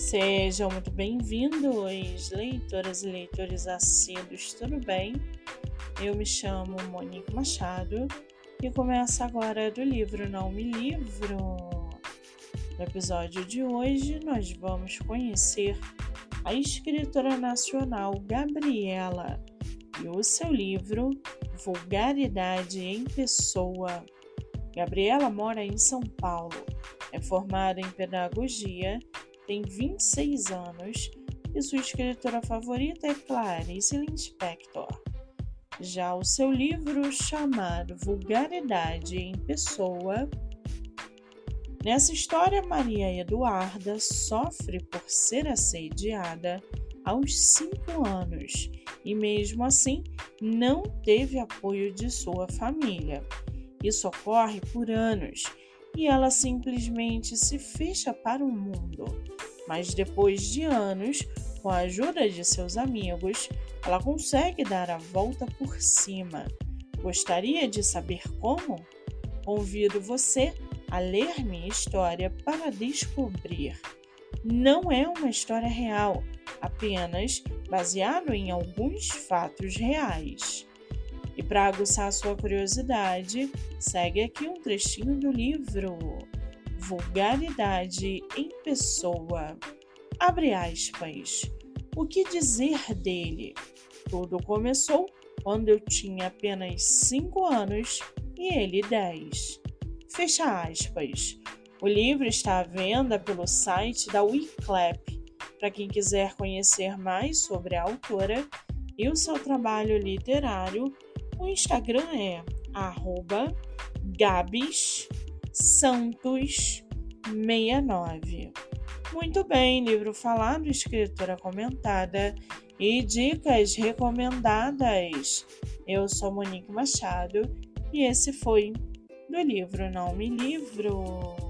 Sejam muito bem-vindos, leitoras e leitores assíduos, tudo bem? Eu me chamo Monique Machado e começa agora do livro Não Me Livro. No episódio de hoje, nós vamos conhecer a escritora nacional Gabriela e o seu livro Vulgaridade em Pessoa. Gabriela mora em São Paulo, é formada em pedagogia tem 26 anos e sua escritora favorita é Clarice Lispector. Já o seu livro chamado Vulgaridade em Pessoa, nessa história Maria Eduarda sofre por ser assediada aos 5 anos e mesmo assim não teve apoio de sua família. Isso ocorre por anos e ela simplesmente se fecha para o mundo. Mas depois de anos, com a ajuda de seus amigos, ela consegue dar a volta por cima. Gostaria de saber como? Convido você a ler minha história para descobrir. Não é uma história real, apenas baseado em alguns fatos reais. E para aguçar sua curiosidade, segue aqui um trechinho do livro Vulgaridade em Pessoa. Abre aspas. O que dizer dele? Tudo começou quando eu tinha apenas 5 anos e ele 10. Fecha aspas. O livro está à venda pelo site da Wiclap. Para quem quiser conhecer mais sobre a autora e o seu trabalho literário, o Instagram é gabissantos69. Muito bem, livro falado, escritora comentada e dicas recomendadas. Eu sou Monique Machado e esse foi do livro Não Me Livro.